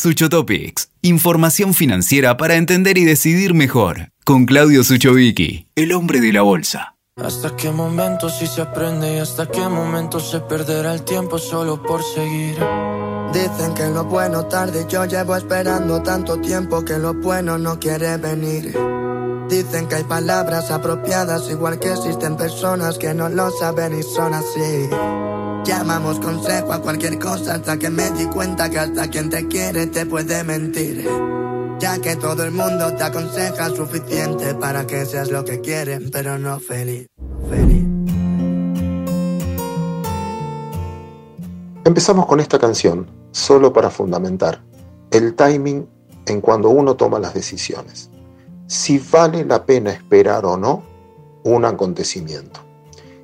Sucho Topics, información financiera para entender y decidir mejor. Con Claudio Suchovicki, el hombre de la bolsa. ¿Hasta qué momento si se aprende y hasta qué momento se perderá el tiempo solo por seguir? Dicen que lo bueno tarde, yo llevo esperando tanto tiempo que lo bueno no quiere venir. Dicen que hay palabras apropiadas, igual que existen personas que no lo saben y son así. Llamamos consejo a cualquier cosa hasta que me di cuenta que hasta quien te quiere te puede mentir. Ya que todo el mundo te aconseja suficiente para que seas lo que quieren, pero no feliz. Feliz. Empezamos con esta canción solo para fundamentar el timing en cuando uno toma las decisiones si vale la pena esperar o no un acontecimiento,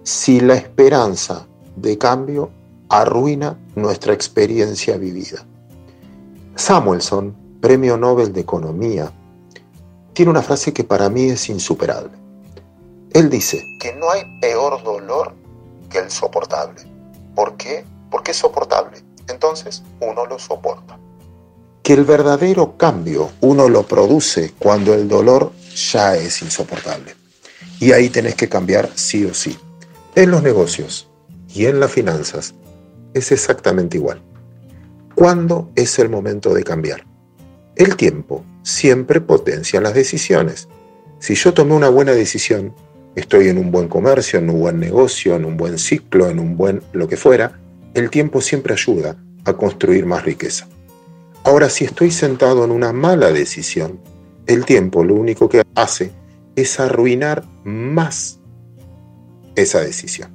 si la esperanza de cambio arruina nuestra experiencia vivida. Samuelson, Premio Nobel de Economía, tiene una frase que para mí es insuperable. Él dice que no hay peor dolor que el soportable. ¿Por qué? Porque es soportable. Entonces uno lo soporta que el verdadero cambio uno lo produce cuando el dolor ya es insoportable. Y ahí tenés que cambiar sí o sí. En los negocios y en las finanzas es exactamente igual. ¿Cuándo es el momento de cambiar? El tiempo siempre potencia las decisiones. Si yo tomé una buena decisión, estoy en un buen comercio, en un buen negocio, en un buen ciclo, en un buen lo que fuera, el tiempo siempre ayuda a construir más riqueza. Ahora, si estoy sentado en una mala decisión, el tiempo lo único que hace es arruinar más esa decisión.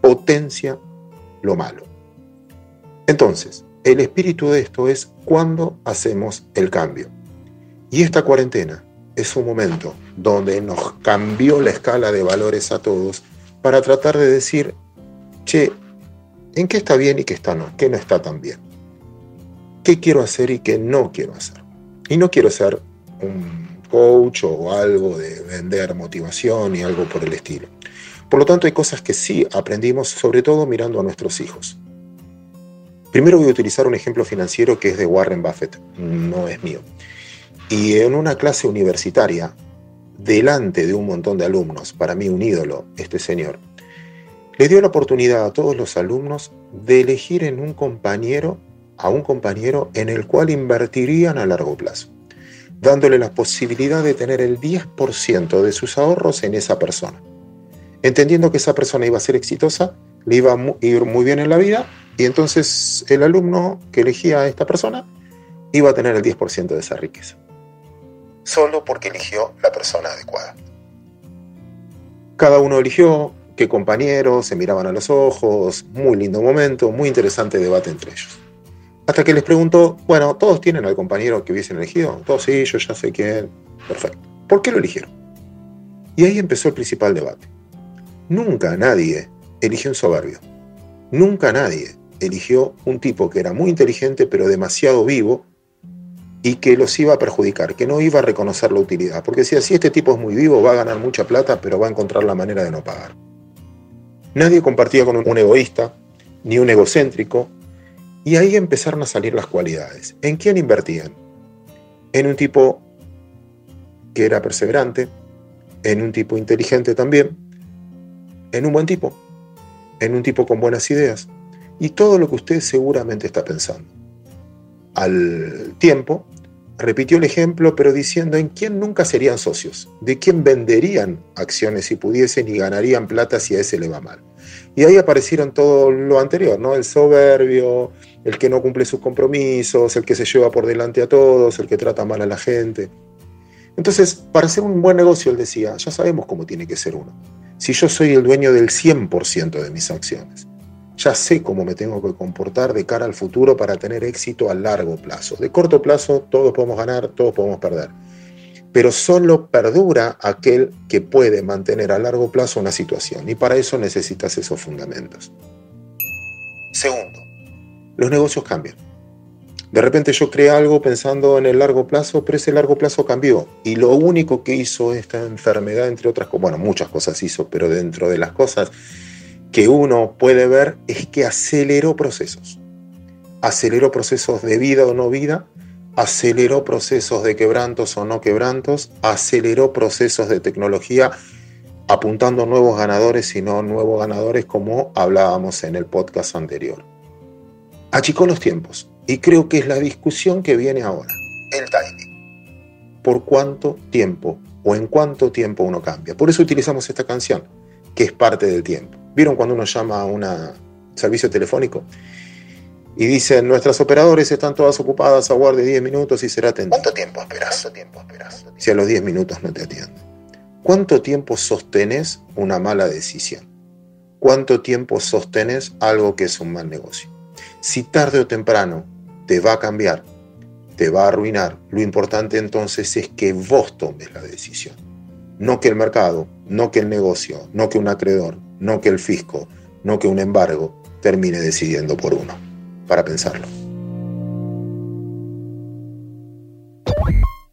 Potencia lo malo. Entonces, el espíritu de esto es cuando hacemos el cambio. Y esta cuarentena es un momento donde nos cambió la escala de valores a todos para tratar de decir, che, ¿en qué está bien y qué está no? ¿Qué no está tan bien? Qué quiero hacer y qué no quiero hacer. Y no quiero ser un coach o algo de vender motivación y algo por el estilo. Por lo tanto, hay cosas que sí aprendimos, sobre todo mirando a nuestros hijos. Primero voy a utilizar un ejemplo financiero que es de Warren Buffett, no es mío. Y en una clase universitaria, delante de un montón de alumnos, para mí un ídolo, este señor, le dio la oportunidad a todos los alumnos de elegir en un compañero a un compañero en el cual invertirían a largo plazo, dándole la posibilidad de tener el 10% de sus ahorros en esa persona. Entendiendo que esa persona iba a ser exitosa, le iba a ir muy bien en la vida y entonces el alumno que elegía a esta persona iba a tener el 10% de esa riqueza. Solo porque eligió la persona adecuada. Cada uno eligió qué compañeros, se miraban a los ojos, muy lindo momento, muy interesante debate entre ellos. Hasta que les pregunto, bueno, ¿todos tienen al compañero que hubiesen elegido? Todos sí, yo ya sé quién. Perfecto. ¿Por qué lo eligieron? Y ahí empezó el principal debate. Nunca nadie eligió un soberbio. Nunca nadie eligió un tipo que era muy inteligente pero demasiado vivo y que los iba a perjudicar, que no iba a reconocer la utilidad. Porque si así este tipo es muy vivo, va a ganar mucha plata, pero va a encontrar la manera de no pagar. Nadie compartía con un egoísta, ni un egocéntrico, y ahí empezaron a salir las cualidades. ¿En quién invertían? En un tipo que era perseverante, en un tipo inteligente también, en un buen tipo, en un tipo con buenas ideas y todo lo que usted seguramente está pensando. Al tiempo, repitió el ejemplo, pero diciendo en quién nunca serían socios, de quién venderían acciones si pudiesen y ganarían plata si a ese le va mal. Y ahí aparecieron todo lo anterior, ¿no? El soberbio, el que no cumple sus compromisos, el que se lleva por delante a todos, el que trata mal a la gente. Entonces, para hacer un buen negocio, él decía, ya sabemos cómo tiene que ser uno. Si yo soy el dueño del 100% de mis acciones, ya sé cómo me tengo que comportar de cara al futuro para tener éxito a largo plazo. De corto plazo, todos podemos ganar, todos podemos perder. Pero solo perdura aquel que puede mantener a largo plazo una situación. Y para eso necesitas esos fundamentos. Segundo, los negocios cambian. De repente yo creé algo pensando en el largo plazo, pero ese largo plazo cambió. Y lo único que hizo esta enfermedad, entre otras cosas, bueno, muchas cosas hizo, pero dentro de las cosas que uno puede ver es que aceleró procesos. Aceleró procesos de vida o no vida aceleró procesos de quebrantos o no quebrantos, aceleró procesos de tecnología apuntando nuevos ganadores y no nuevos ganadores como hablábamos en el podcast anterior. Achicó los tiempos y creo que es la discusión que viene ahora, el timing. ¿Por cuánto tiempo o en cuánto tiempo uno cambia? Por eso utilizamos esta canción, que es parte del tiempo. ¿Vieron cuando uno llama a un servicio telefónico? Y dicen, nuestras operadores están todas ocupadas, aguarde 10 minutos y será atendido. ¿Cuánto tiempo esperas? ¿Cuánto tiempo esperas? Si a los 10 minutos no te atienden. ¿Cuánto tiempo sostenes una mala decisión? ¿Cuánto tiempo sostenes algo que es un mal negocio? Si tarde o temprano te va a cambiar, te va a arruinar, lo importante entonces es que vos tomes la decisión. No que el mercado, no que el negocio, no que un acreedor, no que el fisco, no que un embargo termine decidiendo por uno. Para pensarlo.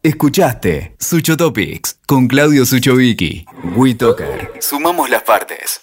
Escuchaste Sucho Topics con Claudio Suchovicki. WeToker. Sumamos las partes.